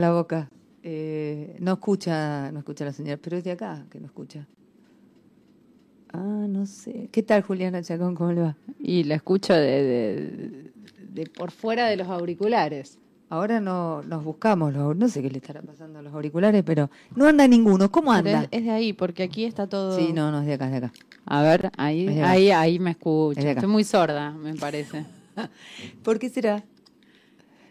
la boca. Eh, no escucha, no escucha la señora, pero es de acá que no escucha. Ah, no sé. ¿Qué tal, Juliana Chacón? ¿Cómo le va? Y la escucho de, de- de por fuera de los auriculares. Ahora no nos buscamos, los, no sé qué le estará pasando a los auriculares, pero no anda ninguno. ¿Cómo anda? es, es de ahí, porque aquí está todo. Sí, no, no, es de acá, es de acá. A ver, ahí, ahí, ahí me escucho. Es. Estoy muy sorda, me parece. ¿Por qué será?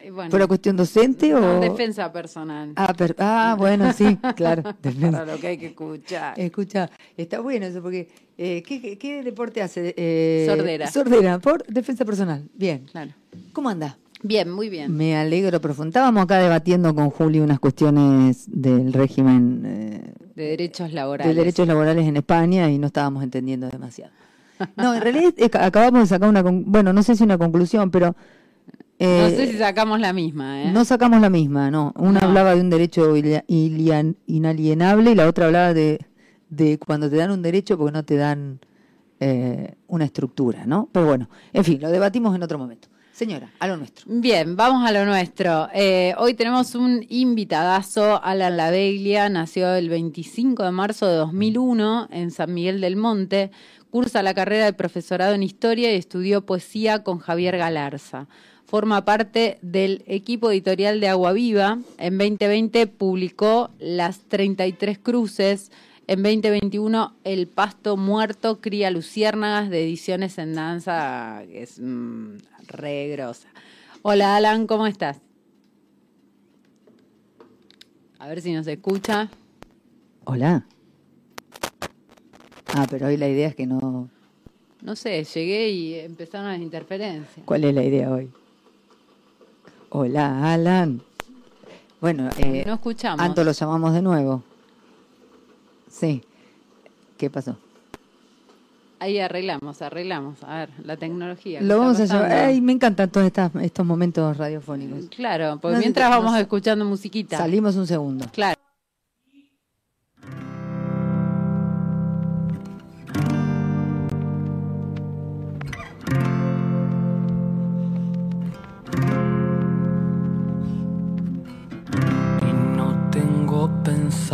Y bueno, ¿Por la cuestión docente o...? no, defensa personal. Ah, per- ah, bueno, sí, claro. defensa. Para lo que hay que escuchar. Escucha, está bueno eso porque eh, ¿qué, qué- qué deporte hace? Eh, Sordera. Sordera, por defensa personal. Bien. Claro. ¿Cómo anda? Bien, muy bien. Me alegro profundo. Estábamos acá debatiendo con Juli unas cuestiones del régimen eh, De derechos laborales. de derechos laborales en España y no estábamos entendiendo demasiado. No, en realidad eh, acabamos de sacar una, bueno, no sé si una conclusión, pero eh, no sé si sacamos la misma, ¿eh? no sacamos la misma, ¿no? Una No. hablaba de un derecho inalienable y la otra hablaba de, de cuando te dan un derecho porque no te dan eh, una estructura, ¿no? Pero bueno, en fin, lo debatimos en otro momento. Señora, a lo nuestro. Bien, vamos a lo nuestro. Eh, hoy tenemos un invitadazo, Alan Laveglia, nació el 25 de marzo de 2001 en San Miguel del Monte, cursa la carrera de profesorado en historia y estudió poesía con Javier Galarza. Forma parte del equipo editorial de Agua Viva. En 2020 publicó Las 33 Cruces. En 2021, El Pasto Muerto cría luciérnagas de ediciones en danza, que es mm, re grosa. Hola Alan, ¿cómo estás? A ver si nos escucha. Hola. Ah, pero hoy la idea es que no... No sé, llegué y empezaron las interferencias. ¿Cuál es la idea hoy? Hola, Alan. Bueno, eh, no escuchamos. Anto lo llamamos de nuevo. Sí. ¿Qué pasó? Ahí arreglamos, arreglamos. A ver, la tecnología. ¿qué Lo vamos a llevar. Ay, me encantan todos estas- estos momentos radiofónicos. Claro, porque No, mientras vamos no. escuchando musiquita. Salimos un segundo. Claro.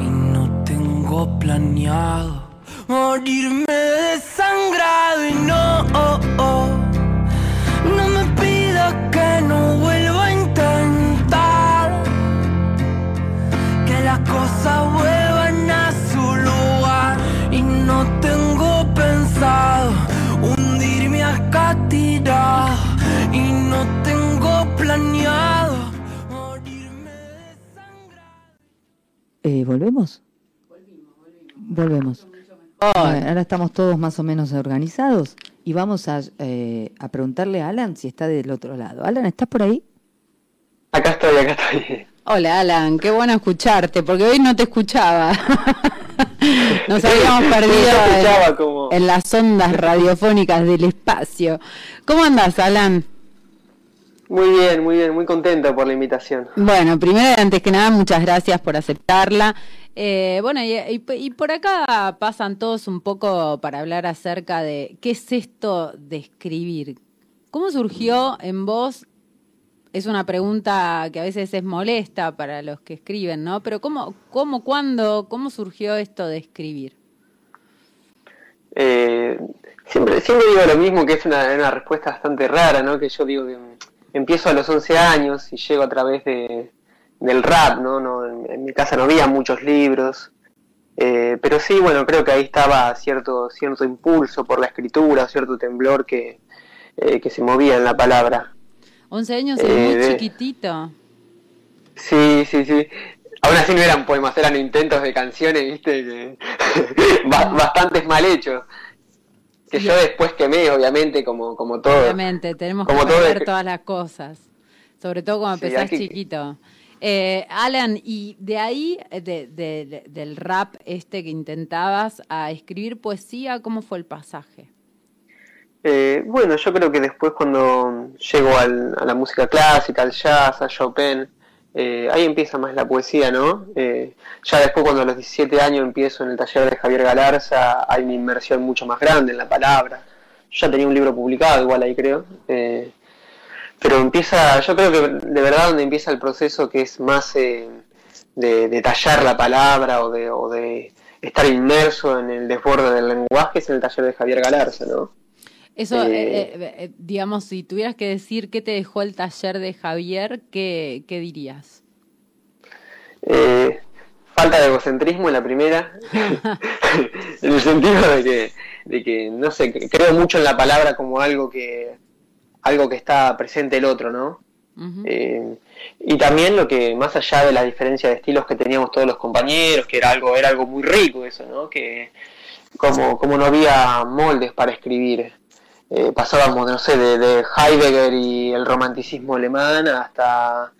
Y no tengo planeado morirme desangrado. Y no, oh, oh, no me pidas que no vuelva a intentar. Que las cosas vuelvan Eh, ¿Volvemos? Volvemos. Bueno, ahora estamos todos más o menos organizados y vamos a, eh, a preguntarle a Alan si está del otro lado. Alan, ¿estás por ahí? Acá estoy, acá estoy. Hola Alan, qué bueno escucharte, porque hoy no te escuchaba. Nos habíamos perdido en, como- en las ondas radiofónicas del espacio. ¿Cómo andas, Alan? Muy bien, muy bien, muy contento por la invitación. Bueno, primero antes que nada, muchas gracias por aceptarla. Eh, bueno, y, y- y por acá pasan todos un poco para hablar acerca de qué es esto de escribir. ¿Cómo surgió en vos? Es una pregunta que a veces es molesta para los que escriben, ¿no? Pero ¿cómo, cómo, cuándo, cómo surgió esto de escribir? Eh, siempre, siempre digo lo mismo, que es una, una respuesta bastante rara, ¿no? Que yo digo que empiezo a los 11 años y llego a través de, del rap, ¿no? no en, en mi casa no había muchos libros, eh, pero sí, bueno, creo que ahí estaba cierto, cierto impulso por la escritura, cierto temblor que, eh, que se movía en la palabra. 11 años es Eh, muy de- chiquitito. Sí, sí, sí. Aún así no eran poemas, eran intentos de canciones, viste, ba- bastantes mal hechos. Que yo después quemé, obviamente, como, como todo. Obviamente, tenemos Como que ver todas las cosas, sobre todo cuando Sí, empezás chiquito. Eh, Alan, y de ahí, de- de- de- del rap este que intentabas a escribir poesía, ¿cómo fue el pasaje? Eh, bueno, yo creo que después cuando llego al- a la música clásica, al jazz, a Chopin, eh, ahí empieza más la poesía, ¿no? Eh, ya después cuando a los 17 años empiezo en el taller de Javier Galarza, hay una inmersión mucho más grande en la palabra. Yo ya tenía un libro publicado, igual ahí creo. eh, pero empieza, yo creo que de verdad donde empieza el proceso que es más eh, de, tallar la palabra o de, o de estar inmerso en el desborde del lenguaje es en el taller de Javier Galarza, ¿no? Eso, Eh, eh, eh, eh, digamos, si tuvieras que decir qué te dejó el taller de Javier, ¿qué, qué dirías? Eh, falta de egocentrismo en la primera, en el sentido de que, de que, no sé, creo mucho en la palabra como algo que, algo que está presente el otro, ¿no? Eh, y también lo que, más allá de la diferencia de estilos que teníamos todos los compañeros, que era algo, era algo muy rico eso, ¿no? Que como, como no había moldes para escribir. Eh, pasábamos, no sé, de, de Heidegger y el romanticismo alemán hasta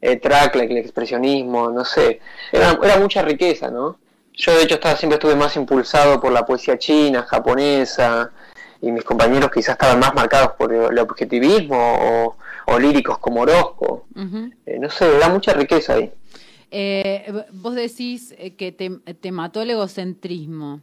eh, Trackle, el expresionismo, no sé. Era, era mucha riqueza, ¿no? Yo de hecho estaba, siempre estuve más impulsado por la poesía china, japonesa, y mis compañeros quizás estaban más marcados por el objetivismo o, o líricos como Orozco. Eh, no sé, da mucha riqueza ahí. Eh, vos decís eh, que te, te mató el egocentrismo.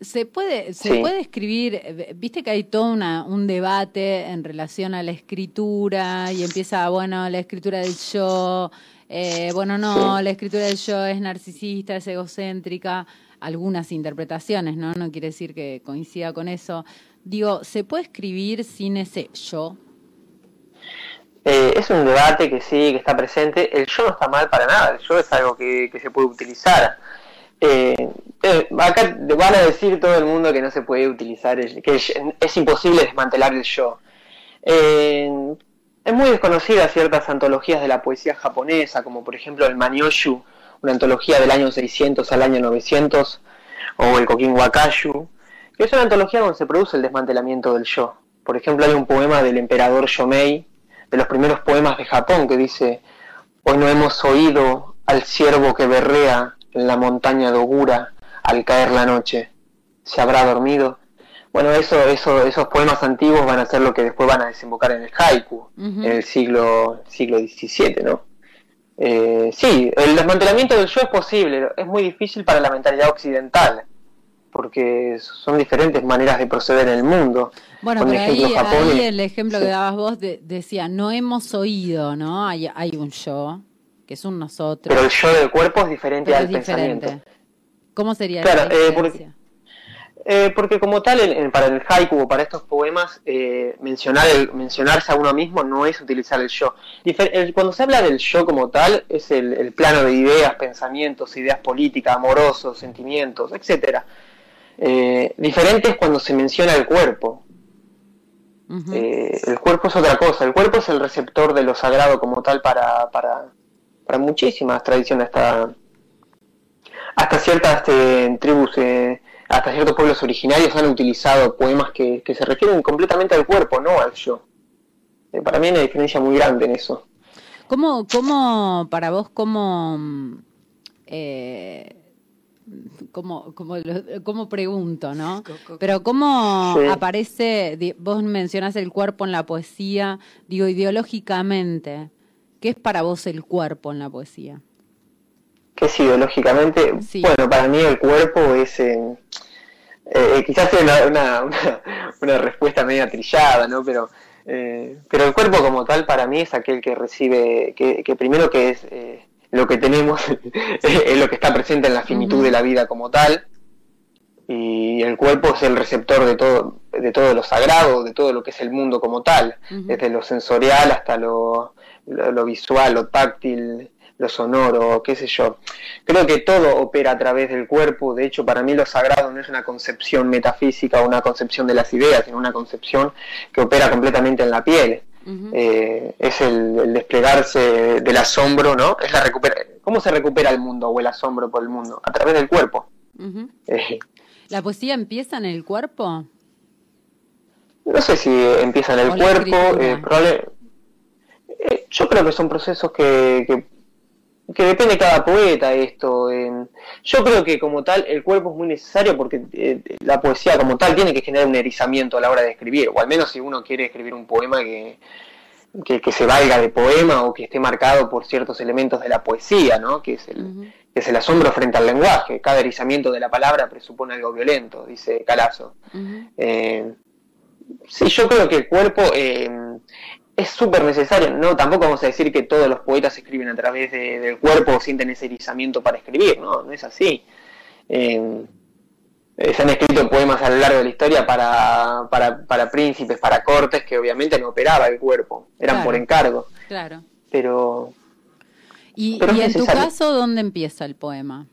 ¿Se puede, se Sí. puede escribir, eh, viste que hay todo una, un debate en relación a la escritura y empieza, bueno, la escritura del yo, eh, bueno, no, Sí. la escritura del yo es narcisista, es egocéntrica, algunas interpretaciones, ¿no? No quiere decir que coincida con eso. Digo, ¿se puede escribir sin ese yo? Eh, es un debate que sí, que está presente. El yo no está mal para nada, el yo es algo que, que se puede utilizar. Eh, acá van a decir todo el mundo que no se puede utilizar, el- que es imposible desmantelar el yo. Es muy desconocida ciertas antologías de la poesía japonesa, como por ejemplo el Manyoshu, una antología del año 600 al año 900, o el Kokin Wakayu, que es una antología donde se produce el desmantelamiento del yo. Por ejemplo, hay un poema del emperador Yomei, de los primeros poemas de Japón, que dice, hoy no hemos oído al ciervo que berrea en la montaña de Ogura al caer la noche. ¿Se habrá dormido? Bueno, eso, eso, esos poemas antiguos van a ser lo que después van a desembocar en el haiku, en el siglo, siglo XVII, ¿no? Eh, sí, el desmantelamiento del yo es posible, es muy difícil para la mentalidad occidental, porque son diferentes maneras de proceder en el mundo. Bueno, pero ahí, Japón ahí el ejemplo sí. que dabas vos de- decía, no hemos oído, ¿no? Hay, hay un yo, que es un nosotros. Pero el yo del cuerpo es diferente pero al es diferente. pensamiento. ¿Cómo sería Claro, la eh, porque-? Eh, porque como tal, para el haiku o para estos poemas, eh, mencionar el, mencionarse a uno mismo no es utilizar el yo. Difer- el- cuando se habla del yo como tal, es el, plano de ideas, pensamientos, ideas políticas, amorosos, sentimientos, etcétera. Eh, diferente es cuando se menciona el cuerpo. El cuerpo es otra cosa. El cuerpo es el receptor de lo sagrado como tal para, para, para muchísimas tradiciones, hasta, hasta ciertas eh, tribus, eh, hasta ciertos pueblos originarios han utilizado poemas que, se refieren completamente al cuerpo, no al yo. Eh, para mí hay una diferencia muy grande en eso. ¿Cómo, cómo para vos, cómo, como, como, como pregunto, ¿no? Pero ¿cómo aparece, vos mencionás el cuerpo en la poesía, digo, ideológicamente, ¿qué es para vos el cuerpo en la poesía? ¿Qué es ideológicamente? Bueno, para mí el cuerpo es... Eh, eh, quizás sea una, una, respuesta media trillada, ¿no? Pero, eh, pero el cuerpo como tal para mí es aquel que recibe, que, que primero que es lo que tenemos es lo que está presente en la finitud de la vida como tal y el cuerpo es el receptor de todo de todo lo sagrado de todo lo que es el mundo como tal desde lo sensorial hasta lo, lo, visual lo táctil lo sonoro qué sé yo creo que todo opera a través del cuerpo de hecho para mí lo sagrado no es una concepción metafísica o una concepción de las ideas sino una concepción que opera completamente en la piel eh, es el, desplegarse del asombro, ¿no? Es la recupera ¿Cómo se recupera el mundo o el asombro por el mundo? A través del cuerpo. Eh, ¿La poesía empieza en el cuerpo? No sé si empieza en el cuerpo. Eh, yo creo que son procesos que que depende de cada poeta esto. yo creo que como tal el cuerpo es muy necesario porque eh, la poesía como tal tiene que generar un erizamiento a la hora de escribir, o al menos si uno quiere escribir un poema que, que, se valga de poema o que esté marcado por ciertos elementos de la poesía, ¿no? que, es el, es el asombro frente al lenguaje. Cada erizamiento de la palabra presupone algo violento, dice Calazo. Eh, sí, yo creo que el cuerpo... Eh, es súper necesario. No, tampoco vamos a decir que todos los poetas escriben a través del cuerpo o sienten ese erizamiento para escribir, no, no es así. Eh, se han escrito poemas a lo largo de la historia para, para, para príncipes, para cortes, que obviamente no operaba el cuerpo, eran por encargo. Claro. Pero. ¿Y, en tu caso dónde empieza el poema?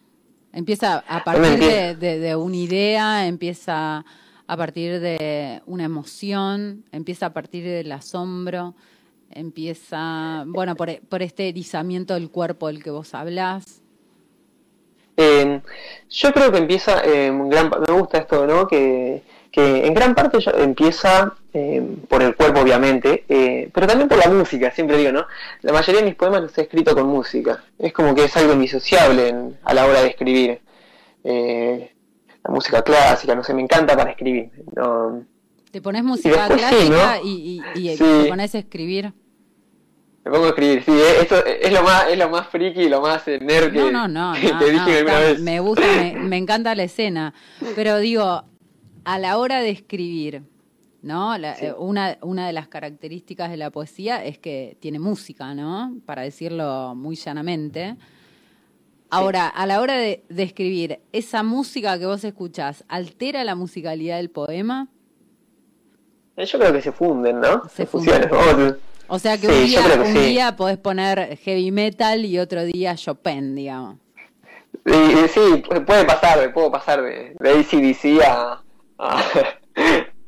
¿Empieza a partir de, de una idea? ¿Empieza.? A partir de una emoción, empieza a partir del asombro, empieza, bueno, por, por este erizamiento del cuerpo del que vos hablás. Eh, yo creo que empieza, eh, gran, me gusta esto, ¿no? Que, que en gran parte empieza eh, por el cuerpo, obviamente, eh, pero también por la música, siempre digo, ¿no? La mayoría de mis poemas los he escrito con música. Es como que es algo indisociable a la hora de escribir. Eh, la música clásica, no sé, me encanta para escribir. No... ¿Te pones música clásica y, te pones a escribir? Me pongo a escribir, sí, eh, esto es lo más, es lo más friki y lo más nerd que, no, no, no, te dije alguna vez. Me gusta, me, encanta la escena, pero digo, a la hora de escribir, ¿no? Eh, una, una de las características de la poesía es que tiene música, ¿no? Para decirlo muy llanamente. Ahora, a la hora de, escribir, ¿esa música que vos escuchás altera la musicalidad del poema? Eh, yo creo que se funden, ¿no? Se, funden. O sea que un, día, podés poner heavy metal y otro día Chopin, digamos. Sí, puede pasar, puedo pasar de, de ACDC a, a,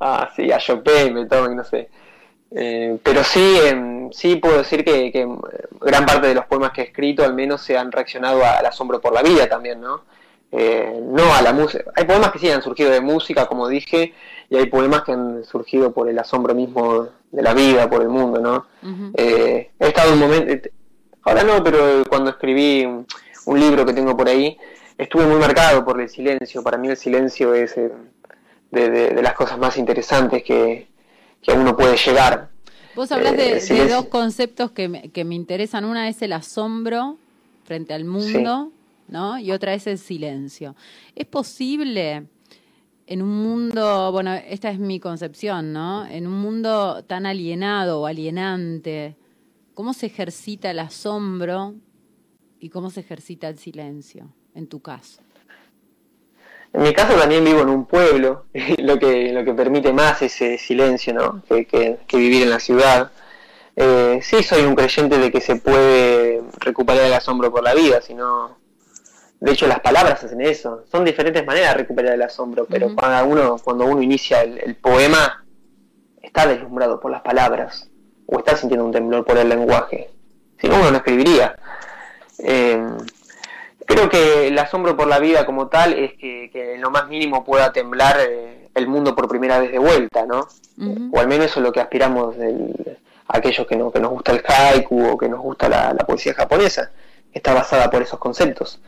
a, sí, a Chopin, Beethoven, no sé. Eh, pero sí, em, sí puedo decir que, gran parte de los poemas que he escrito al menos se han reaccionado al asombro por la vida también, ¿no? Eh, no a la música. Hay poemas que sí han surgido de música, como dije, y hay poemas que han surgido por el asombro mismo de la vida, por el mundo, ¿no? Eh, he estado un momento, ahora no, pero cuando escribí un, libro que tengo por ahí, estuve muy marcado por el silencio. Para mí el silencio es de las cosas más interesantes que, que uno puede llegar. Vos hablas de, eh, dos conceptos que me, que me interesan. Una es el asombro frente al mundo, ¿no? Y otra es el silencio. ¿Es posible en un mundo, bueno, esta es mi concepción, ¿no? En un mundo tan alienado o alienante, ¿cómo se ejercita el asombro y cómo se ejercita el silencio, en tu caso? En mi caso también vivo en un pueblo, lo que, lo que permite más ese silencio ¿no? que, vivir en la ciudad. Eh, sí soy un creyente de que se puede recuperar el asombro por la vida, sino... De hecho, las palabras hacen eso. Son diferentes maneras de recuperar el asombro, pero cuando, uno, cuando uno inicia el, poema, está deslumbrado por las palabras, o está sintiendo un temblor por el lenguaje. Si no, uno no escribiría. Eh, creo que el asombro por la vida como tal es que, que en lo más mínimo pueda temblar eh, el mundo por primera vez de vuelta, ¿no? O al menos eso es lo que aspiramos del- a aquellos que, no, que nos gusta el haiku o que nos gusta la, la poesía japonesa, que está basada por esos conceptos.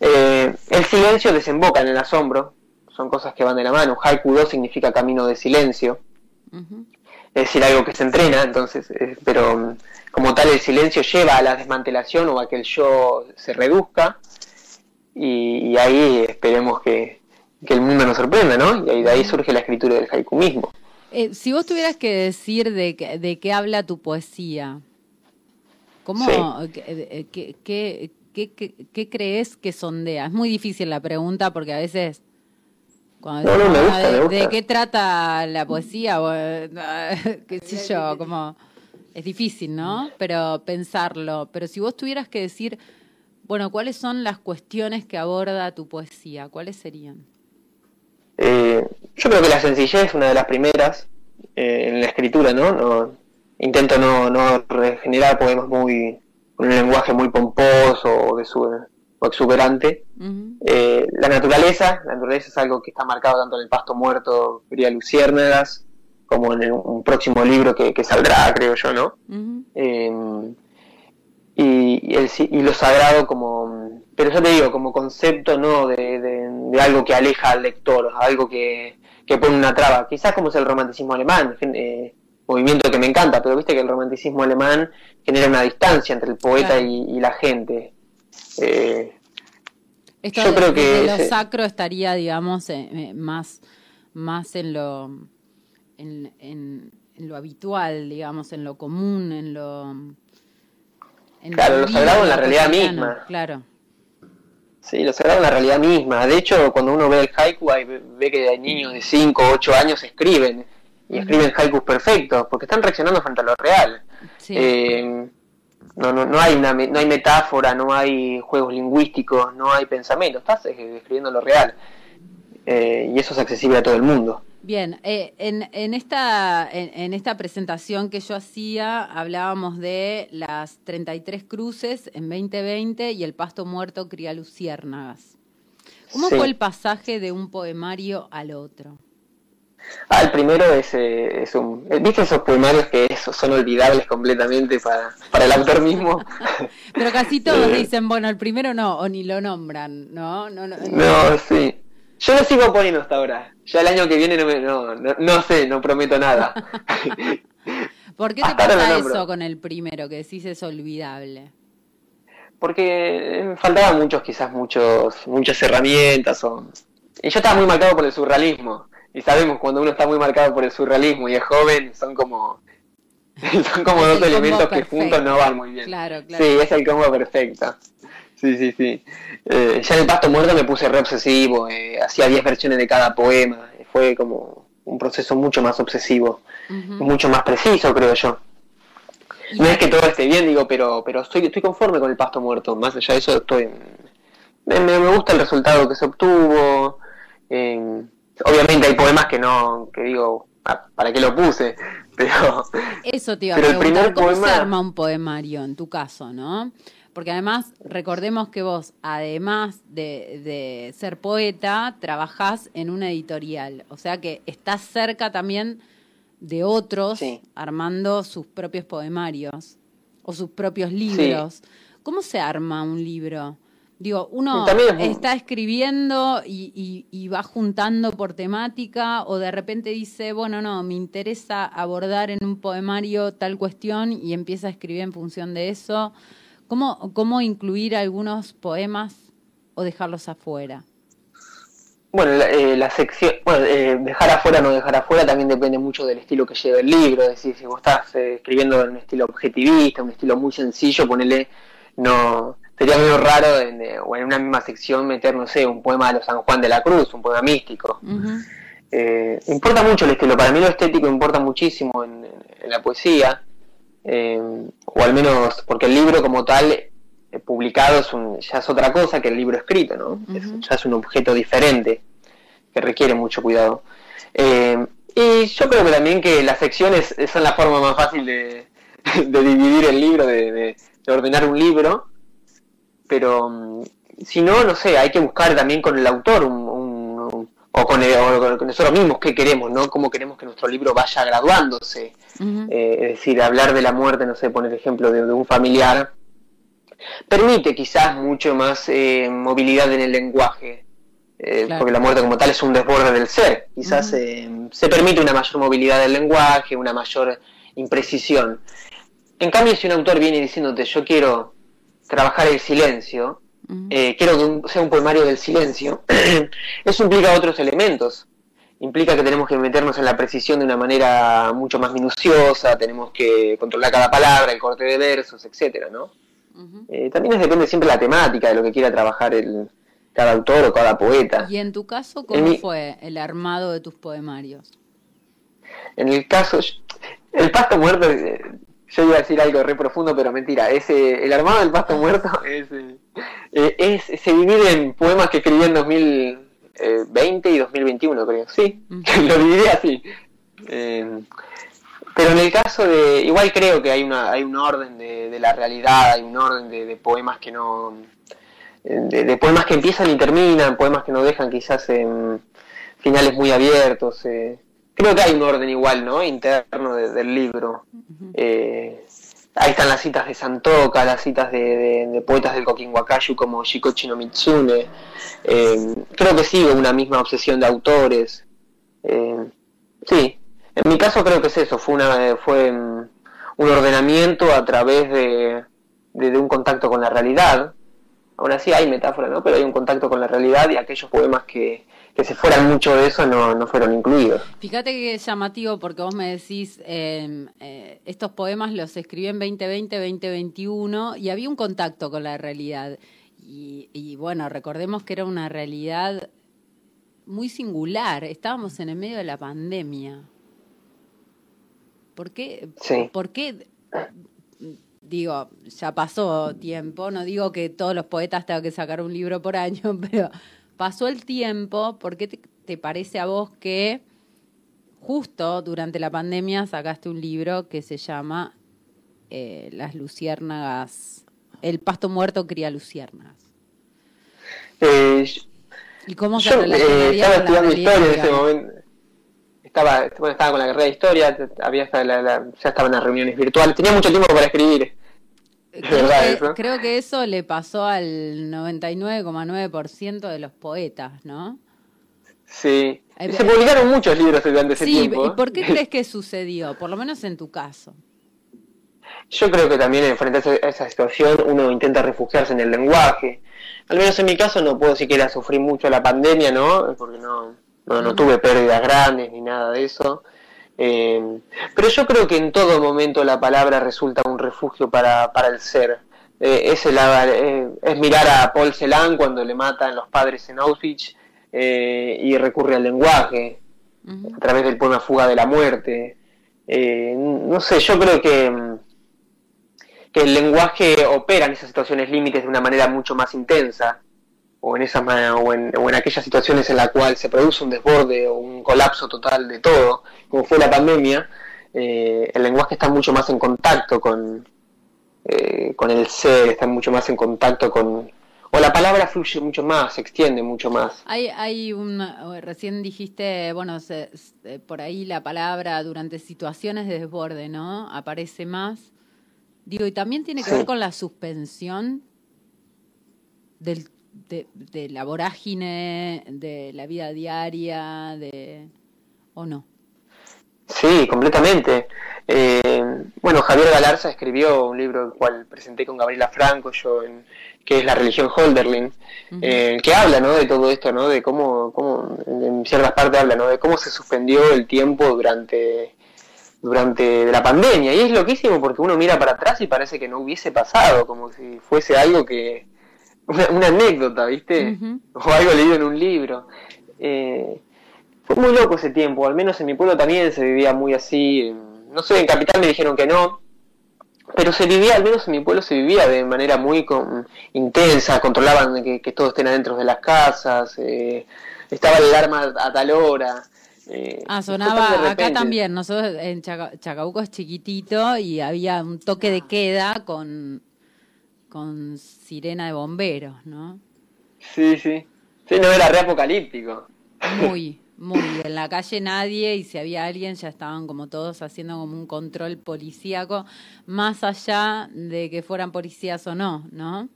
Eh, el silencio desemboca en el asombro, son cosas que van de la mano. Haiku 2 significa camino de silencio, Ujú. Es decir, algo que se entrena, entonces, eh, pero mm, como tal el silencio lleva a la desmantelación o a que el yo se reduzca y, y ahí esperemos que, que el mundo nos sorprenda, ¿no? Y ahí, de ahí surge la escritura del haiku mismo. Eh, si vos tuvieras que decir de, qué- de qué habla tu poesía, ¿cómo, Sí. eh, qué- qué- qué- qué- qué crees que sondea? Es muy difícil la pregunta porque a veces... Cuando No, no, me gusta, "Ah, me de, gusta". ¿De qué trata la poesía? Eh, qué sé yo, como... Es difícil, ¿no? Pero pensarlo. Pero si vos tuvieras que decir, bueno, ¿cuáles son las cuestiones que aborda tu poesía? ¿Cuáles serían? Eh, yo creo que la sencillez es una de las primeras eh, en la escritura, ¿no? no intento no, no generar poemas muy con un lenguaje muy pomposo o, de su- o exuberante. Eh, la naturaleza, la naturaleza es algo que está marcado tanto en el pasto muerto, Cría Luciérnagas, como en el- un próximo libro que, que saldrá, creo yo, ¿no? Eh, y, y el y lo sagrado como, pero yo te digo, como concepto, ¿no? De, de- de algo que aleja al lector, algo que, que pone una traba, quizás como es el romanticismo alemán, eh, movimiento que me encanta, pero viste que el romanticismo alemán genera una distancia entre el poeta Claro. y, y la gente. Eh, Esto Yo de- creo que desde lo ese- sacro estaría, digamos, eh, eh, más, más en lo en, en- en lo habitual, digamos, en lo común, en lo en Claro, lo sagrado en la realidad misma. Claro. Sí, lo sagrado en la realidad misma. De hecho, cuando uno ve el haiku, ve ve que hay niños de 5 o 8 años escriben. Y escriben haikus perfectos, porque están reaccionando frente a lo real. Sí. Eh, no, no, no, hay una, no hay metáfora, no hay juegos lingüísticos, no hay pensamiento. Estás eh, escribiendo lo real. Eh, y eso es accesible a todo el mundo. Bien, eh, en, en, esta, en, en esta presentación que yo hacía hablábamos de las 33 cruces en 2020 y el pasto muerto cría luciérnagas. ¿Cómo Sí. fue el pasaje de un poemario al otro? Ah, el primero es, eh, es un... eh, ¿Viste esos poemarios que esos son olvidables completamente para, para el autor mismo? Pero casi todos Eh. dicen, bueno, el primero no, o ni lo nombran, ¿no? No, no, no. No, sí. Yo lo sigo poniendo hasta ahora. Ya el año que viene no, me, no, no, no sé, no prometo nada. ¿Por qué te Hasta pasa eso con el primero, que decís es olvidable? Porque me faltaban muchos, quizás muchos, muchas herramientas. O... Y yo estaba muy marcado por el surrealismo. Y sabemos, cuando uno está muy marcado por el surrealismo y es joven, son como... son como Es dos el elementos que juntos no van muy bien. Claro, claro. Sí, es el combo perfecto. Sí, sí, sí. Eh, ya en el pasto muerto me puse re obsesivo, eh, hacía 10 versiones de cada poema, fue como un proceso mucho más obsesivo, mucho más preciso, creo yo. No es que todo esté bien, digo, pero pero estoy, estoy conforme con el pasto muerto, más allá de eso estoy... Me, me me gusta el resultado que se obtuvo, eh, obviamente hay poemas que no, que digo, ¿para qué lo puse? Pero... Eso te iba a Pero el primer ¿cómo se arma un poemario en tu caso, no? Porque además, recordemos que vos, además de, de ser poeta, trabajás en una editorial. O sea que estás cerca también de otros Sí. armando sus propios poemarios o sus propios libros. ¿Cómo se arma un libro? Digo, uno También es- está escribiendo y, y- y va juntando por temática o de repente dice, bueno, no, me interesa abordar en un poemario tal cuestión y empieza a escribir en función de eso. ¿Cómo, cómo incluir algunos poemas o dejarlos afuera? Bueno, la, eh, la sección, bueno, eh, dejar afuera o no dejar afuera también depende mucho del estilo que lleve el libro. Es decir, si vos estás eh, escribiendo en un estilo objetivista, un estilo muy sencillo, ponele, no, sería medio raro en, eh, o en una misma sección meter, no sé, un poema de los San Juan de la Cruz, un poema místico. Eh, importa mucho el estilo, para mí lo estético importa muchísimo en, en la poesía, eh, o al menos porque el libro como tal, eh, publicado, es un, ya es otra cosa que el libro escrito, ¿no? Es- ya es un objeto diferente, que requiere mucho cuidado. Y yo creo que también que las secciones son la forma más fácil de, de dividir el libro, de, de- de ordenar un libro, pero mm, si no, no sé, hay que buscar también con el autor un, un- o, con el- o con nosotros mismos qué queremos, ¿no? Cómo queremos que nuestro libro vaya graduándose. Eh, es decir, hablar de la muerte, no sé, poner ejemplo de, de un familiar, permite quizás mucho más eh, movilidad en el lenguaje, eh, Claro. porque la muerte como tal es un desborde del ser. Quizás se permite una mayor movilidad del lenguaje, una mayor imprecisión. En cambio, si un autor viene diciéndote, yo quiero trabajar el silencio, eh, quiero que un- sea un poemario del silencio, eso implica otros elementos. Implica que tenemos que meternos en la precisión de una manera mucho más minuciosa, tenemos que controlar cada palabra, el corte de versos, etcétera, ¿no? Eh, también es- depende siempre de la temática, de lo que quiera trabajar el, cada autor o cada poeta. Y en tu caso, ¿cómo En mi- fue el armado de tus poemarios? En el caso, el pasto muerto, eh, yo iba a decir algo re profundo, pero mentira. Ese, el armado del pasto muerto es, eh, eh, es- se divide en poemas que escribí en 2020 y 2021, creo. Sí, lo dividí así. Eh, pero en el caso de, igual creo que hay una, hay un orden de, de la realidad, hay un orden de, de poemas que no, de, de poemas que empiezan y terminan, poemas que no dejan quizás en finales muy abiertos. eh. Creo que hay un orden igual, ¿no? Interno de- del libro. Eh, ahí están las citas de Santoka, las citas de, de- de poetas del Kokinwakayu como Shikochi no Mitsune. Eh, creo que sigo una misma obsesión de autores. Eh, sí, en mi caso creo que es eso, fue, una, eh, fue mm, un ordenamiento a través de, de- de un contacto con la realidad. Aún así hay metáfora, ¿no? Pero hay un contacto con la realidad y aquellos poemas que, que se fueran mucho de eso no, no fueron incluidos. Fíjate que es llamativo porque vos me decís, eh, eh, estos poemas los escribí en 2020, 2021 y había un contacto con la realidad. Y, y bueno, recordemos que era una realidad muy singular. Estábamos en el medio de la pandemia. ¿Por qué? Sí. ¿Por qué? Digo, ya pasó tiempo, no digo que todos los poetas tengan que sacar un libro por año, pero pasó el tiempo, ¿por qué te, te parece a vos que justo durante la pandemia sacaste un libro que se llama eh, Las luciérnagas, El pasto muerto cría luciérnagas? Eh, ¿Y cómo se Yo eh, estaba estudiando historia en ese momento. Estaba, bueno, estaba con la carrera de historia, había hasta la- la- ya estaba en las reuniones virtuales. Tenía mucho tiempo para escribir. Es Creo que, eso. creo que eso le pasó al 99,9% de los poetas, ¿no? Sí. Y se publicaron muchos libros durante ese Sí, tiempo. ¿y por qué crees que sucedió? Por lo menos en tu caso. Yo creo que también enfrente a esa- situación uno intenta refugiarse en el lenguaje. Al menos en mi caso no puedo siquiera sufrir mucho la pandemia, ¿no? Porque no, no, no tuve pérdidas grandes ni nada de eso. Eh, pero yo creo que en todo momento la palabra resulta un refugio para, para el ser. Eh, es, el- eh, es mirar a Paul Celan cuando le matan los padres en Auschwitz eh, y recurre al lenguaje a través del poema Fuga de la Muerte. Eh, no sé, yo creo que, que el lenguaje opera en esas situaciones límites de una manera mucho más intensa, o en, esa, ma- o en, o en aquellas situaciones en la cual se produce un desborde o un colapso total de todo, como fue la pandemia, eh, el lenguaje está mucho más en contacto con, eh, con el ser, está mucho más en contacto con... O la palabra fluye mucho más, se extiende mucho más. Hay, hay una, recién dijiste, bueno, se- se- por ahí la palabra durante situaciones de desborde, ¿no? Aparece más. Digo, y también tiene que Sí. ver con la suspensión del, de, de la vorágine, de la vida diaria, de... ¿O no? Sí, completamente. Eh, bueno, Javier Galarza escribió un libro el cual presenté con Gabriela Franco, yo, en, que es La religión Holderlin, eh, que habla ¿no? de todo esto, ¿no? de cómo, cómo, en ciertas partes habla ¿no? de cómo se suspendió el tiempo durante, durante la pandemia. Y es loquísimo porque uno mira para atrás y parece que no hubiese pasado, como si fuese algo que... Una, una anécdota, ¿viste? O algo leído en un libro. Eh, fue muy loco ese tiempo, al menos en mi pueblo también se vivía muy así. No sé, en Capital me dijeron que no, pero se vivía, al menos en mi pueblo se vivía de manera muy con- intensa, controlaban que, que todos estén adentro de las casas, eh, estaba el alarma a tal hora. eh, Ah, sonaba acá también. Nosotros en Chaca- Chacabuco es chiquitito y había un toque de queda con, con sirena de bomberos, ¿no? Sí, sí. Sí, no era re apocalíptico. Muy, muy. En la calle nadie y si había alguien ya estaban como todos haciendo como un control policíaco, más allá de que fueran policías o no, ¿no?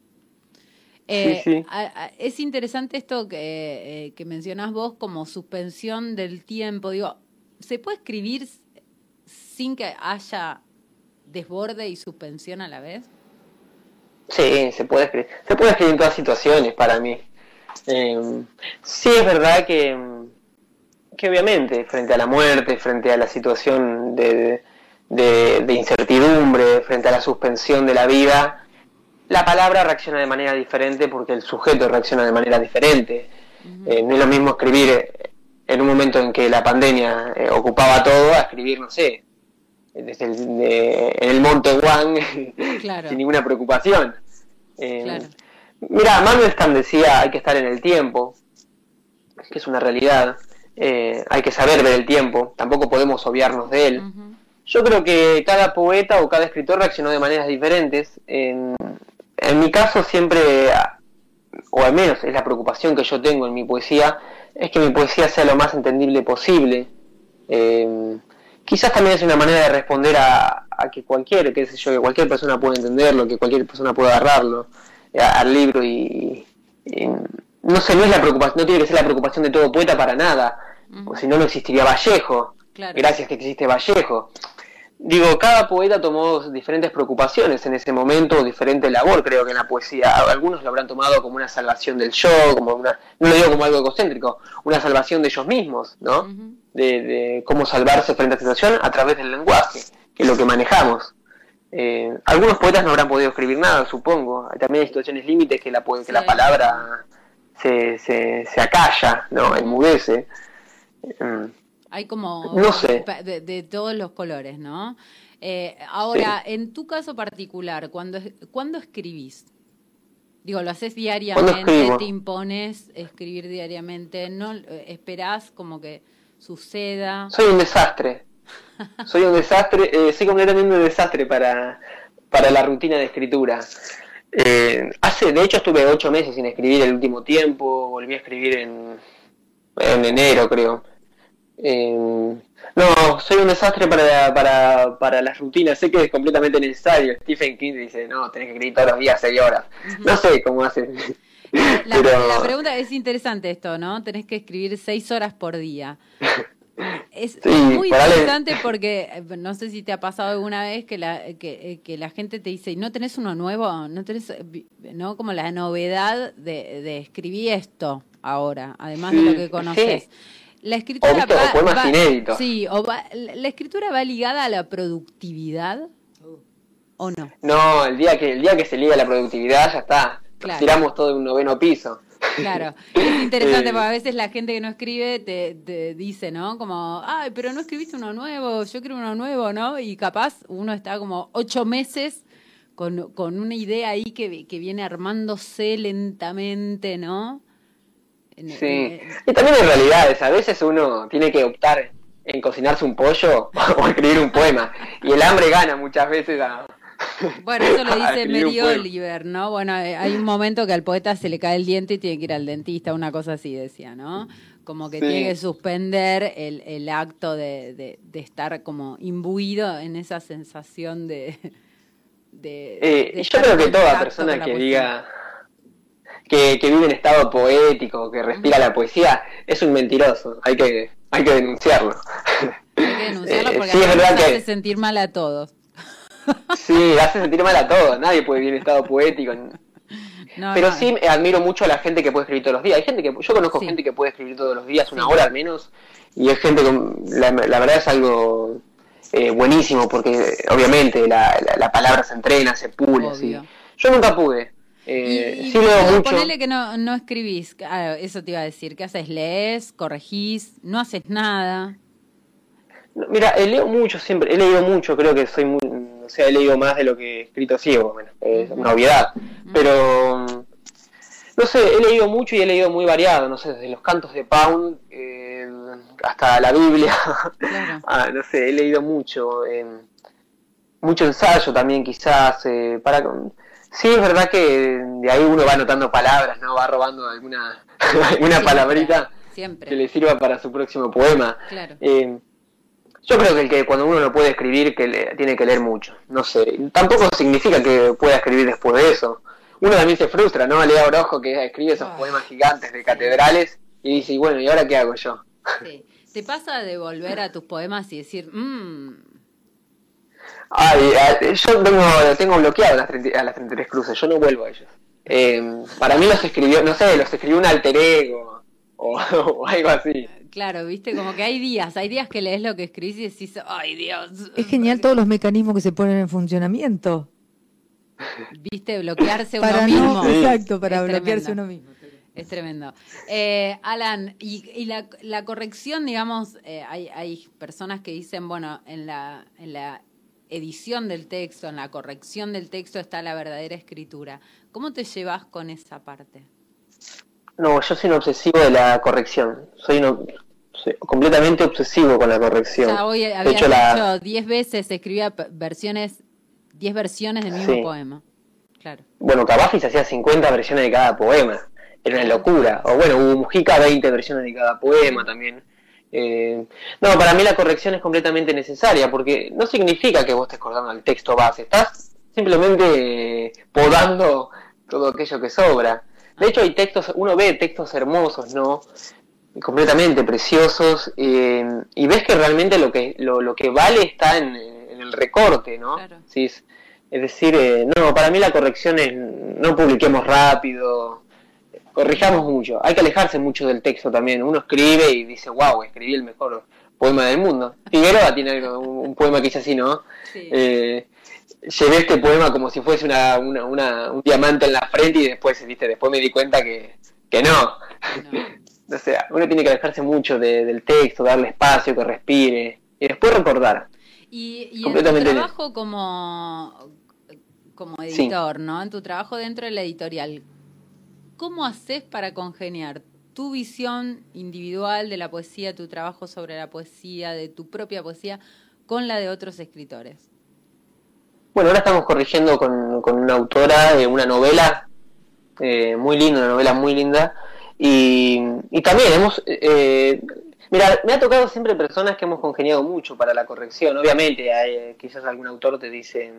Eh, sí. a- a- es interesante esto que, eh, que mencionás vos como suspensión del tiempo. Digo, ¿se puede escribir sin que haya desborde y suspensión a la vez? Sí, se puede escribir. Se puede escribir en todas situaciones para mí. Eh, sí es verdad que, que obviamente frente a la muerte, frente a la situación de, de- de incertidumbre, frente a la suspensión de la vida, la palabra reacciona de manera diferente porque el sujeto reacciona de manera diferente. Eh, no es lo mismo escribir eh, en un momento en que la pandemia eh, ocupaba todo a escribir, no sé, desde el, de- en el Monte Wang Claro. sin ninguna preocupación. Eh, Claro. Mira, Mandelstam decía hay que estar en el tiempo, que es una realidad. Eh, hay que saber ver el tiempo, tampoco podemos obviarnos de él. Yo creo que cada poeta o cada escritor reaccionó de maneras diferentes. En, en mi caso siempre, o al menos es la preocupación que yo tengo en mi poesía, es que mi poesía sea lo más entendible posible. Eh, quizás también es una manera de responder a, a que cualquier, qué sé yo, que cualquier persona pueda entenderlo, que cualquier persona pueda agarrarlo eh, al libro y, y no sé, no es la preocupación, no tiene que ser la preocupación de todo poeta para nada, porque si no no existiría Vallejo. Claro. Gracias que existe Vallejo. Digo, cada poeta tomó diferentes preocupaciones en ese momento, diferente labor creo que en la poesía. Algunos lo habrán tomado como una salvación del yo, como una, no lo digo como algo egocéntrico, una salvación de ellos mismos, ¿no? De, de cómo salvarse frente a esta situación a través del lenguaje, que es lo que manejamos. Eh, algunos poetas no habrán podido escribir nada, supongo. También hay situaciones límites que la, que la palabra se, se, se acalla, ¿no? Enmudece. Mm. Hay como No sé. de, de todos los colores, ¿no? Eh, ahora, en tu caso particular, cuando, cuando escribís? Digo, lo haces diariamente, te impones escribir diariamente, no eh, esperás como que suceda. Soy un desastre. Soy un desastre, eh, soy completamente un desastre para, para la rutina de escritura. Eh, hace, de hecho, estuve ocho meses sin escribir el último tiempo, volví a escribir en, en enero, creo. Eh, no, soy un desastre para, para, para las rutinas, sé que es completamente necesario. Stephen King dice, no, tenés que escribir todos los días seis horas. No sé cómo hacen. La, Pero- la pregunta es interesante esto, ¿no? Tenés que escribir seis horas por día. Es Sí, muy interesante porque eh, no sé si te ha pasado alguna vez que la, que, eh, que la gente te dice, ¿no tenés uno nuevo? ¿No tenés, eh, no? Como la novedad de, de escribir esto ahora, además de lo que conoces. sí. La escritura O, poemas inéditos. Sí, o va- la la escritura va ligada a la productividad o no. No, el día que el día que se liga la productividad ya está. Claro. Tiramos todo de un noveno piso. Claro, es interesante porque a veces la gente que no escribe te, te dice, ¿no? Como, ay, pero no escribiste uno nuevo, yo quiero uno nuevo, ¿no? Y capaz uno está como ocho meses con, con una idea ahí que, que viene armándose lentamente, ¿no? En- Sí. en- Y también hay realidades, a veces uno tiene que optar en cocinarse un pollo o escribir un poema. Y el hambre gana muchas veces a... Bueno, eso lo dice Mary. Oliver, ¿no? Bueno, eh, hay un momento que al poeta se le cae el diente y tiene que ir al dentista, una cosa así decía, ¿no? Como que Sí. tiene que suspender el, el acto de, de- de estar como imbuido en esa sensación de... de, Eh, de yo creo que toda persona que diga que, que vive en estado poético, que respira la poesía, es un mentiroso. Hay que, hay que denunciarlo. Hay que denunciarlo Eh, porque sí, es verdad nos hace que sentir mal a todos. Sí, hace sentir mal a todos. Nadie puede vivir en estado poético. No, Pero no, sí eh, admiro mucho a la gente que puede escribir todos los días. Hay gente que yo conozco Sí. gente que puede escribir todos los días, una Sí. hora al menos, y es gente con la, la verdad es algo eh, buenísimo porque obviamente la, la, la palabra se entrena, se pule. Obvio. Yo nunca pude. Eh, y, sí leo mucho. ponele que no, no escribís, ah, eso te iba a decir, ¿qué haces? ¿Lees? ¿Corregís? ¿No haces nada? No, Mira, eh, leo mucho siempre, he leído mucho, creo que soy muy, o sea, he leído más de lo que he escrito ciego, bueno, es una obviedad, pero no sé, he leído mucho y he leído muy variado, no sé, desde los cantos de Pound eh, hasta la Biblia, Claro. Ah, no sé, he leído mucho, eh, mucho ensayo también quizás, eh, para Sí, es verdad que de ahí uno va anotando palabras, ¿no? Va robando alguna, alguna Siempre, palabrita Siempre. que le sirva para su próximo poema. Claro. Eh, yo creo que, el que cuando uno no puede escribir, que le- tiene que leer mucho. No sé, tampoco significa que pueda escribir después de eso. Uno también se frustra, ¿no? Lea Orojo que escribe esos poemas gigantes de catedrales y dice, y bueno, ¿y ahora qué hago yo? Sí. ¿Te pasa de volver a tus poemas y decir, mmm, Ay, yo tengo, tengo bloqueado las 30 a las 33 cruces, yo no vuelvo a ellos. Eh, para mí los escribió, no sé, los escribió un alter ego o, o algo así. claro, viste, como que hay días, hay días que lees lo que escribís y decís, ay Dios. Es genial todos los mecanismos que se ponen en funcionamiento. Viste, bloquearse uno Para mismo. no, Sí. exacto, para Es bloquearse tremendo. uno mismo. Es tremendo. Eh, Alan, y, y la, la corrección, digamos, eh, hay, hay personas que dicen, bueno, en la, en la edición del texto, en la corrección del texto está la verdadera escritura. ¿Cómo te llevas con esa parte? No, yo soy un obsesivo de la corrección. Soy, un, soy completamente obsesivo con la corrección. Hoy habías hecho, la, 10 veces, escribía versiones, 10 versiones del mismo Sí. poema. Claro. bueno, Cavafis hacía 50 versiones de cada poema. Era una locura. O bueno, hubo Mujica 20 versiones de cada poema también. Eh, no, para mí la corrección es completamente necesaria porque no significa que vos estés cortando el texto base. Estás simplemente eh, podando todo aquello que sobra. De hecho, hay textos, uno ve textos hermosos, ¿no? completamente preciosos eh, y ves que realmente lo que lo, lo que vale está en, en el recorte, ¿no? Claro. Sí, es, es decir, eh, no, para mí la corrección es no publiquemos rápido, corrijamos mucho, hay que alejarse mucho del texto también, uno escribe y dice, wow, escribí el mejor poema del mundo. Figueroa tiene un, poema que dice así, ¿no? Sí. Eh, llevé este poema como si fuese una, una, una- un diamante en la frente y después, viste, después me di cuenta que, que no. No. O sea, uno tiene que alejarse mucho de- del texto, darle espacio, que respire y después recordar. Y, y en tu trabajo como, como Sí. editor, ¿no? En tu trabajo dentro de la editorial, ¿cómo haces para congeniar tu visión individual de la poesía, tu trabajo sobre la poesía, de tu propia poesía, con la de otros escritores? Bueno, ahora estamos corrigiendo con, con una autora de una novela eh, muy linda, una novela muy linda. Y, y también hemos... eh, mira, me ha tocado siempre personas que hemos congeniado mucho para la corrección. Obviamente, hay, eh, quizás algún autor te dice,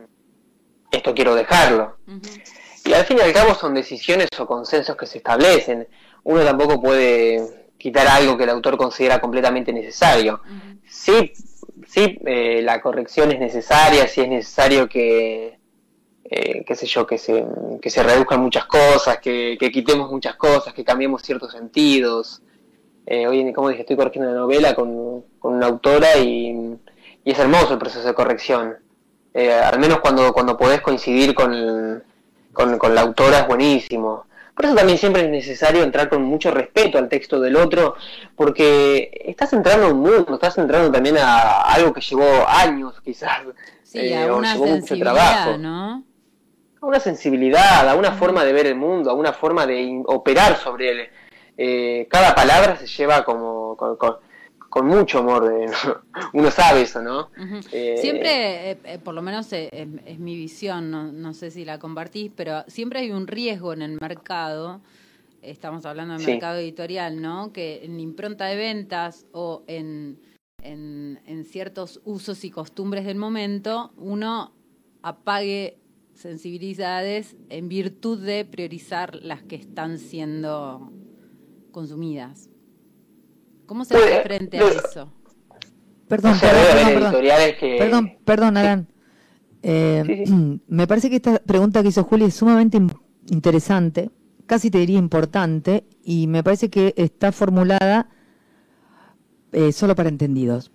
esto quiero dejarlo. Ujú. Y al fin y al cabo son decisiones o consensos que se establecen. Uno tampoco puede quitar algo que el autor considera completamente necesario. Ujú. Sí, sí, eh, la corrección es necesaria, sí es necesario que, eh, qué sé yo, que se, que se reduzcan muchas cosas, que, que quitemos muchas cosas, que cambiemos ciertos sentidos. Eh, hoy, como dije, estoy corrigiendo una novela con, con una autora y, y es hermoso el proceso de corrección. Eh, al menos cuando, cuando podés coincidir con, con, con la autora es buenísimo. Por eso también siempre es necesario entrar con mucho respeto al texto del otro, porque estás entrando a un mundo, estás entrando también a algo que llevó años quizás, Sí, eh, a o una llevó mucho trabajo. ¿no? A una sensibilidad, a una forma de ver el mundo, a una forma de operar sobre él. Eh, cada palabra se lleva como con, con- con mucho amor, eh, uno sabe eso, ¿no? Eh, Siempre, eh, eh, por lo menos es, es mi visión, no, no sé si la compartís, pero siempre hay un riesgo en el mercado, estamos hablando del Sí. mercado editorial, ¿no? Que en impronta de ventas o en, en, en ciertos usos y costumbres del momento, uno apague sensibilidades en virtud de priorizar las que están siendo consumidas. ¿Cómo se hace frente a no- eso? Perdón, o sea, perdón, perdón, perdón. editoriales que... Perdón, perdón, Alan. Eh, Sí, sí. Me parece que esta pregunta que hizo Juli es sumamente in- interesante, casi te diría importante, y me parece que está formulada eh, solo para entendidos.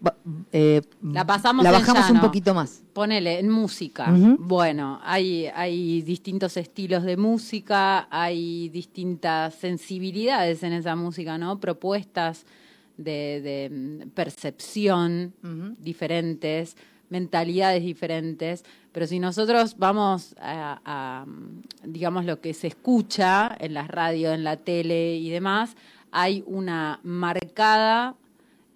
Eh, La pasamos La bajamos un poquito más. Ponele, en música. Bueno, hay, hay distintos estilos de música, hay distintas sensibilidades en esa música, ¿no? Propuestas de, de, mm, percepción diferentes, mentalidades diferentes. Pero si nosotros vamos a, a, mm, digamos, lo que se escucha en las radios, en la tele y demás, hay una marcada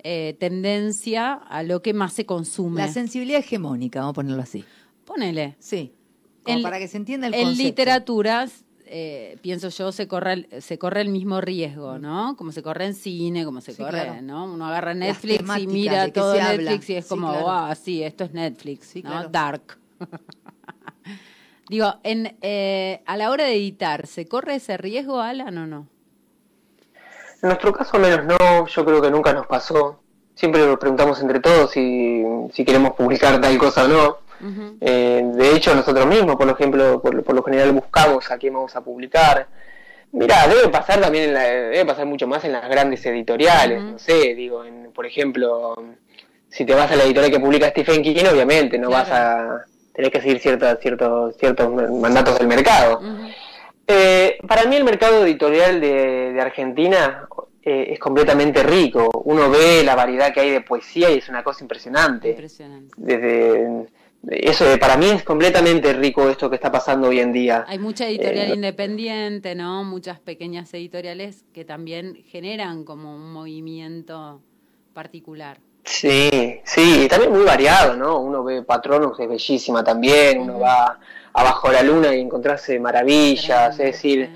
eh, tendencia a lo que más se consume. La sensibilidad hegemónica, vamos a ponerlo así. Ponele. Sí. Como En- para que se entienda el en concepto. literaturas, eh, pienso yo, se corre, el, se corre el mismo riesgo, ¿no? Como se corre en cine, como se Sí, corre, claro. ¿no? Uno agarra Netflix y mira todo habla. Netflix y es Sí, como, claro. wow, sí, esto es Netflix, Sí, ¿no? claro. Dark. Digo, en, eh, a la hora de editar, ¿se corre ese riesgo, Alan, o no? En nuestro caso, al menos no, yo creo que nunca nos pasó. Siempre nos preguntamos entre todos si, si queremos publicar tal cosa o no. Eh, de hecho, nosotros mismos, por ejemplo, por, por lo general buscamos a quién vamos a publicar. Mira, debe pasar también, en la- debe pasar mucho más en las grandes editoriales, no sé, digo, en, por ejemplo, si te vas a la editorial que publica Stephen King, obviamente no vas a tener que seguir ciertas, ciertos, ciertos mandatos del mercado. Eh, para mí el mercado editorial de, de Argentina eh, es completamente rico. Uno ve la variedad que hay de poesía y es una cosa impresionante. Impresionante. Desde eso para mí es completamente rico esto que está pasando hoy en día. Hay mucha editorial Eh, independiente, ¿no? Muchas pequeñas editoriales que también generan como un movimiento particular. Sí, sí, y también muy variado, ¿no? Uno ve Patronus, es bellísima también, uno va abajo la luna y encontrarse maravillas, es decir,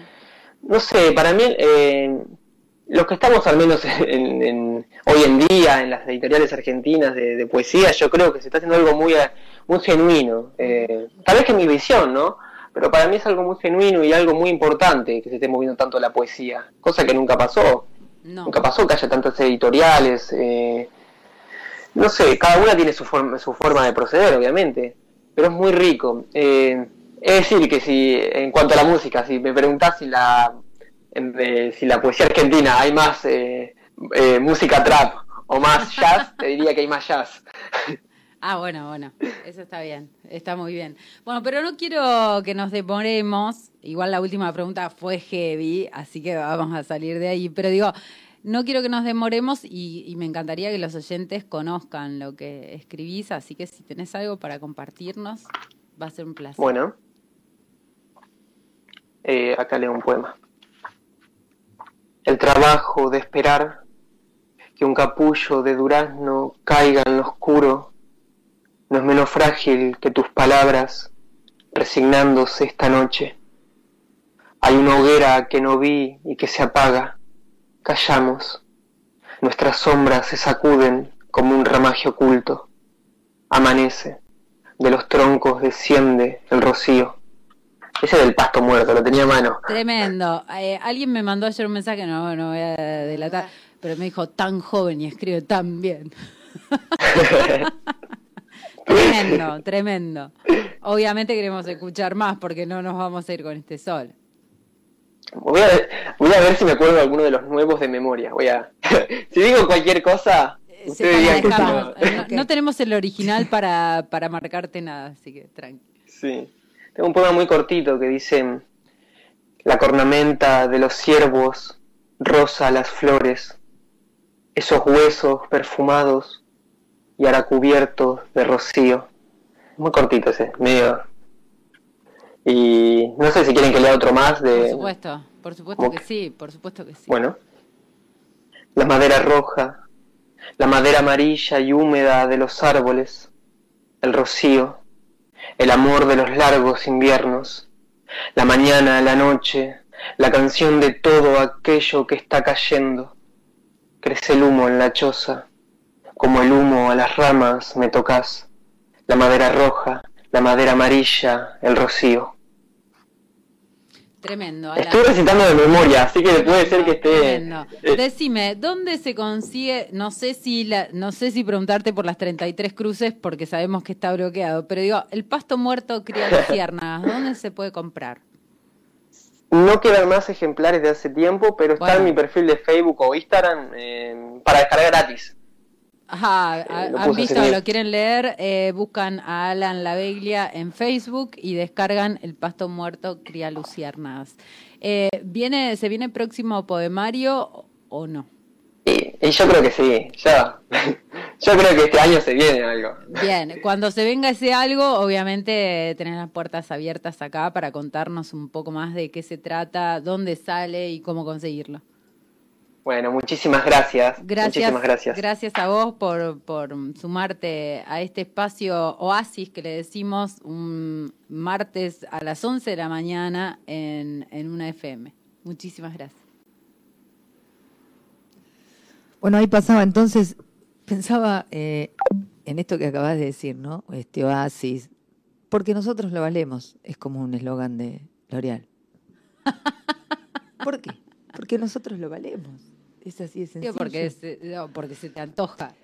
no sé, para mí, eh, los que estamos al menos en, en- hoy en día en las editoriales argentinas de, de poesía, yo creo que se está haciendo algo muy, muy genuino. Eh, tal vez que mi visión, ¿no? Pero para mí es algo muy genuino y algo muy importante que se esté moviendo tanto la poesía, cosa que nunca pasó. No. Nunca pasó que haya tantas editoriales. eh, no sé, cada una tiene su forma, su forma de proceder, obviamente, pero es muy rico. Eh, es decir, que si, en cuanto a la música, si me preguntás si la, en- si la poesía argentina hay más eh, eh, música trap o más jazz, te diría que hay más jazz. Ah, bueno, bueno, eso está bien, está muy bien. Bueno, pero no quiero que nos demoremos, igual la última pregunta fue heavy, así que vamos a salir de ahí, pero digo, no quiero que nos demoremos y, y me encantaría que los oyentes conozcan lo que escribís, así que si tenés algo para compartirnos, va a ser un placer. Bueno, eh, acá leo un poema. El trabajo de esperar que un capullo de durazno caiga en lo oscuro no es menos frágil que tus palabras resignándose esta noche. Hay una hoguera que no vi y que se apaga. Callamos. Nuestras sombras se sacuden como un ramaje oculto. Amanece. De los troncos desciende el rocío. Ese del pasto muerto, lo tenía a mano. Tremendo. Eh, alguien me mandó ayer un mensaje, no, no voy a delatar, pero me dijo tan joven y escribe tan bien. tremendo, tremendo. Obviamente queremos escuchar más porque no nos vamos a ir con este sol. Voy a, ver, voy a ver si me acuerdo de alguno de los nuevos de memoria. Voy a. si digo cualquier cosa, Eh, ustedes digan no. No tenemos el original para, para marcarte nada, así que tranqui. Sí. Tengo un poema muy cortito que dice: La cornamenta de los ciervos rosa las flores, esos huesos perfumados y ahora cubiertos de rocío. Muy cortito ese, medio. Y no sé si quieren que lea otro más de. Por supuesto, por supuesto ¿Cómo que que? sí, por supuesto que sí. Bueno. La madera roja, la madera amarilla y húmeda de los árboles, el rocío, el amor de los largos inviernos, la mañana, la noche, la canción de todo aquello que está cayendo. Crece el humo en la choza, como el humo a las ramas me tocas, la madera roja, la madera amarilla, el rocío. Tremendo. Alan. Estoy recitando de memoria, así que puede ser que esté... Tremendo. eh, Decime, ¿dónde se consigue? No sé si la, no sé si preguntarte por las 33 cruces porque sabemos que está bloqueado, pero digo, el pasto muerto cría luciérnagas, ¿dónde se puede comprar? No quedan más ejemplares de hace tiempo, pero está en mi perfil de Facebook o Instagram eh, para descargar gratis. Ajá, Eh, han visto, bien. lo quieren leer, eh, buscan a Alan La Beglia en Facebook y descargan El pasto muerto cría luciérnagas. Eh, ¿viene, ¿Se viene próximo poemario o- o no? Y, y yo creo que sí, ya. yo creo que este año se viene algo. Bien, cuando se venga ese algo, obviamente tenés las puertas abiertas acá para contarnos un poco más de qué se trata, dónde sale y cómo conseguirlo. Bueno, muchísimas gracias. Gracias, Muchísimas gracias. gracias a vos por, por sumarte a este espacio oasis que le decimos un martes a las 11 de la mañana en, en una FM. Muchísimas gracias. Bueno, ahí pasaba entonces, pensaba eh, en esto que acabas de decir, ¿no? Este oasis, porque nosotros lo valemos, es como un eslogan de L'Oreal. ¿Por qué? Porque nosotros lo valemos. Es así de sencillo. Porque, se, no, porque se te antoja.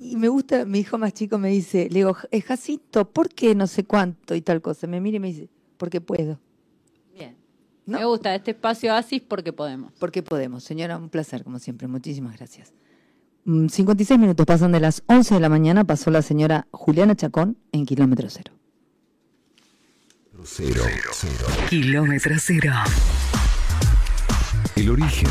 Y me gusta, mi hijo más chico me dice, le digo, "Eh, Jacinto, ¿por qué no sé cuánto y tal cosa? Me mira y me dice, porque puedo. Bien. No. Me gusta este espacio oasis porque podemos. Porque podemos. Señora, un placer, como siempre. Muchísimas gracias. Mm, 56 minutos pasan de las 11 de la mañana, pasó la señora Juliana Chacón en kilómetro cero. Cero, cero. Kilómetro cero. El origen